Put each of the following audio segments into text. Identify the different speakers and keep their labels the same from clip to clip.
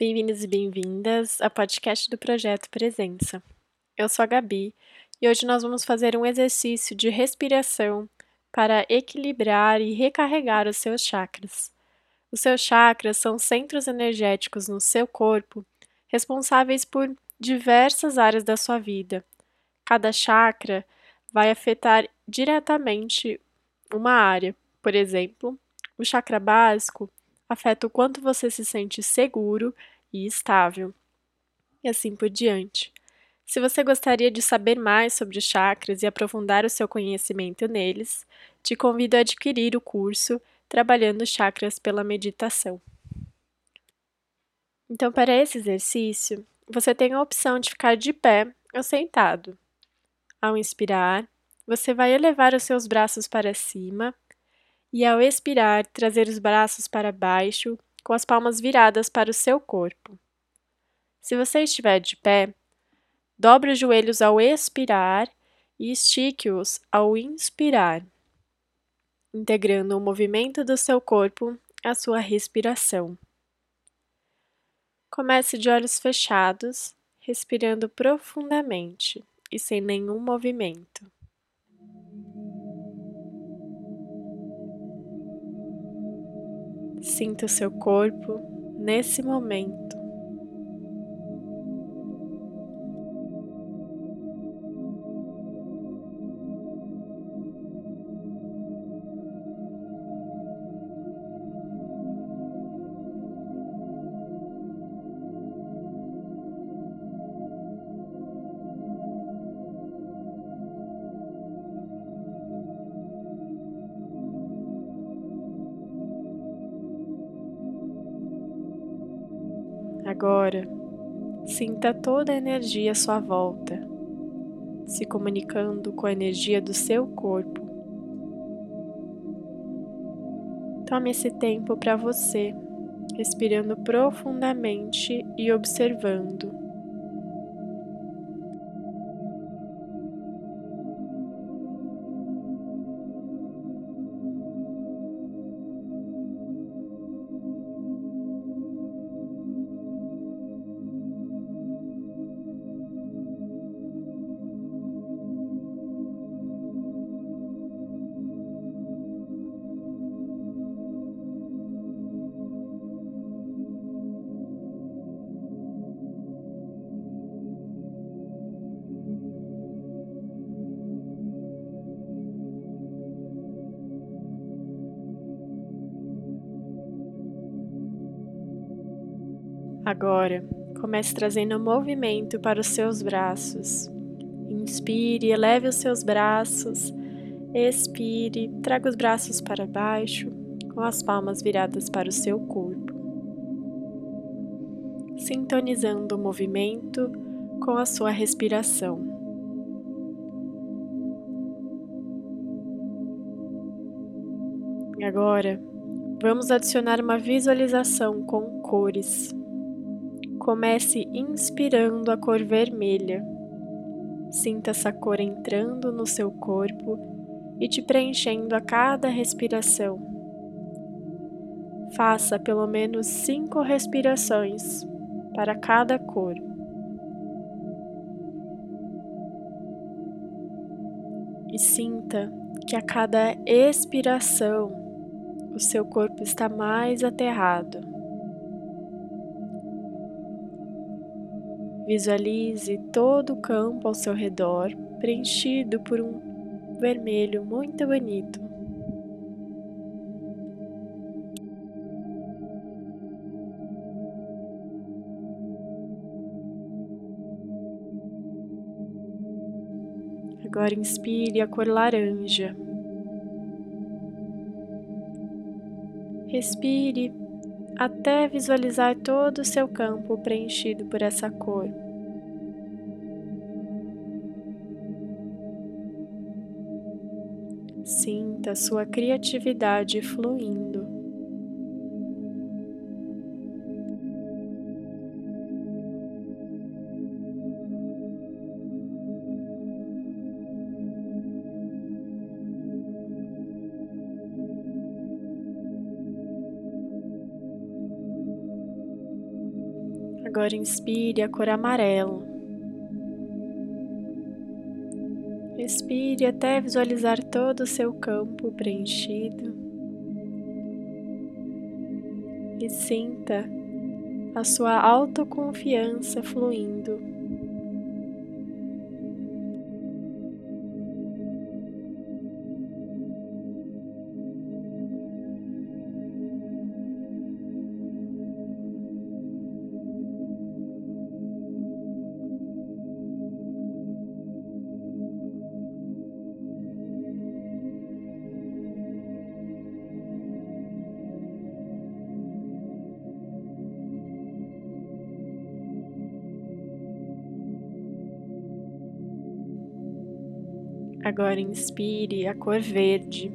Speaker 1: Bem-vindos e bem-vindas ao podcast do Projeto Presença. Eu sou a Gabi e hoje nós vamos fazer um exercício de respiração para equilibrar e recarregar os seus chakras. Os seus chakras são centros energéticos no seu corpo responsáveis por diversas áreas da sua vida. Cada chakra vai afetar diretamente uma área. Por exemplo, o chakra básico afeta o quanto você se sente seguro e estável, e assim por diante. Se você gostaria de saber mais sobre chakras e aprofundar o seu conhecimento neles, te convido a adquirir o curso Trabalhando Chakras pela Meditação. Então, para esse exercício, você tem a opção de ficar de pé ou sentado. Ao inspirar, você vai elevar os seus braços para cima e, ao expirar, trazer os braços para baixo com as palmas viradas para o seu corpo. Se você estiver de pé, dobre os joelhos ao expirar e estique-os ao inspirar, integrando o movimento do seu corpo à sua respiração. Comece de olhos fechados, respirando profundamente e sem nenhum movimento. Sinta o seu corpo nesse momento. Agora, sinta toda a energia à sua volta, se comunicando com a energia do seu corpo. Tome esse tempo para você, respirando profundamente e observando. Agora, comece trazendo movimento para os seus braços. Inspire, eleve os seus braços. Expire, traga os braços para baixo, com as palmas viradas para o seu corpo. Sintonizando o movimento com a sua respiração. Agora, vamos adicionar uma visualização com cores. Comece inspirando a cor vermelha. Sinta essa cor entrando no seu corpo e te preenchendo a cada respiração. Faça pelo menos cinco respirações para cada cor. E sinta que a cada expiração o seu corpo está mais aterrado. Visualize todo o campo ao seu redor preenchido por um vermelho muito bonito. Agora inspire a cor laranja. Respire até visualizar todo o seu campo preenchido por essa cor. Sinta sua criatividade fluindo. Agora inspire a cor amarelo. Respire até visualizar todo o seu campo preenchido. E sinta a sua autoconfiança fluindo. Agora inspire a cor verde.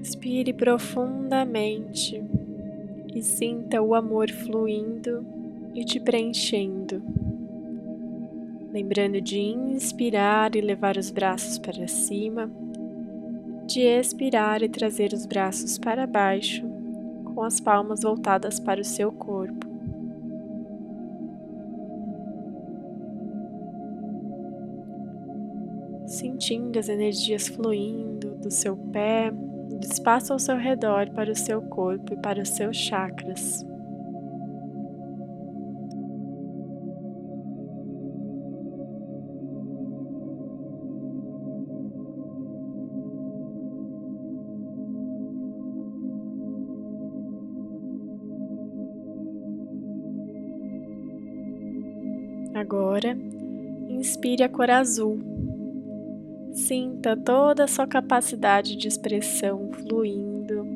Speaker 1: Inspire profundamente e sinta o amor fluindo e te preenchendo. Lembrando de inspirar e levar os braços para cima, de expirar e trazer os braços para baixo, com as palmas voltadas para o seu corpo. Sentindo as energias fluindo do seu pé, do espaço ao seu redor para o seu corpo e para os seus chakras. Agora, inspire a cor azul Sinta toda a sua capacidade de expressão fluindo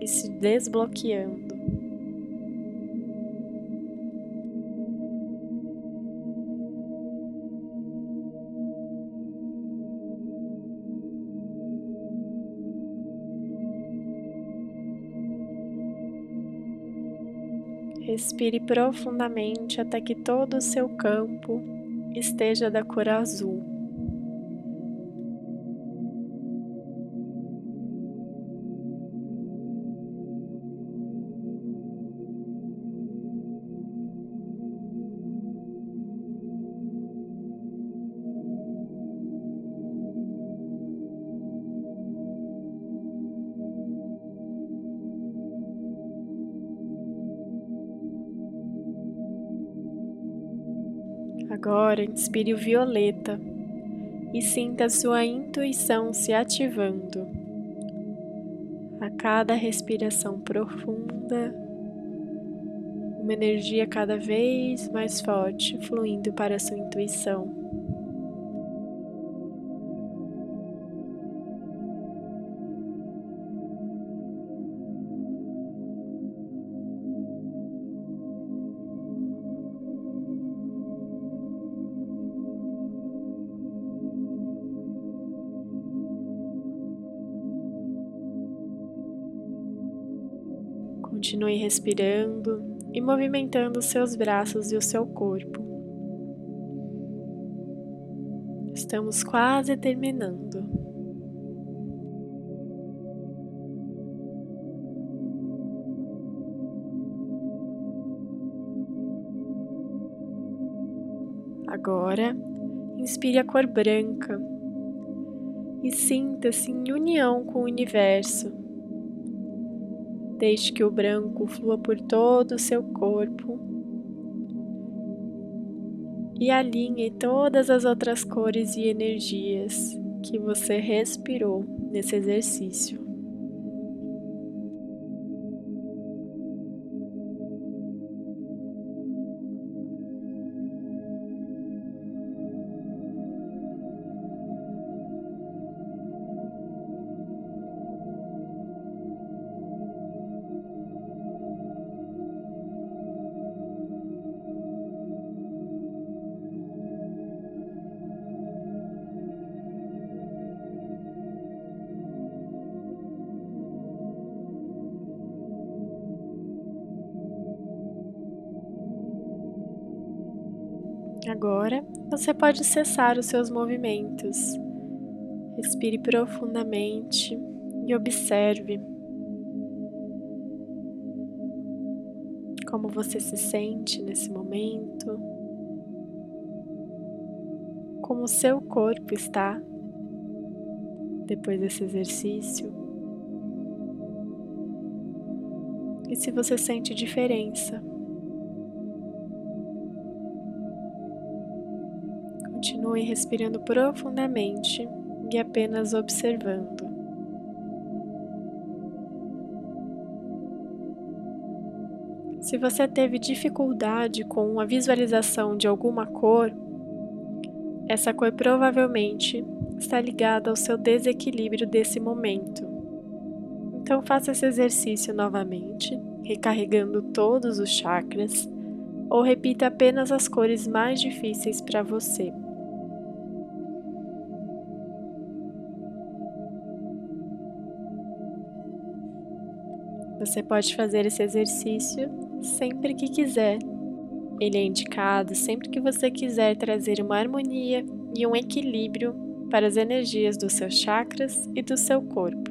Speaker 1: e se desbloqueando. Respire profundamente até que todo o seu campo esteja da cor azul. Agora inspire o violeta e sinta sua intuição se ativando. A cada respiração profunda, uma energia cada vez mais forte fluindo para sua intuição. Continue respirando e movimentando seus braços e o seu corpo. Estamos quase terminando. Agora, inspire a cor branca e sinta-se em união com o universo Deixe que o branco flua por todo o seu corpo e alinhe todas as outras cores e energias que você respirou nesse exercício. Agora você pode cessar os seus movimentos. Respire profundamente e observe. como você se sente nesse momento, como o seu corpo está depois desse exercício e se você sente diferença. Continue respirando profundamente e apenas observando. Se você teve dificuldade com a visualização de alguma cor, essa cor provavelmente está ligada ao seu desequilíbrio desse momento. Então faça esse exercício novamente, recarregando todos os chakras, ou repita apenas as cores mais difíceis para você. Você pode fazer esse exercício sempre que quiser. Ele é indicado sempre que você quiser trazer uma harmonia e um equilíbrio para as energias dos seus chakras e do seu corpo.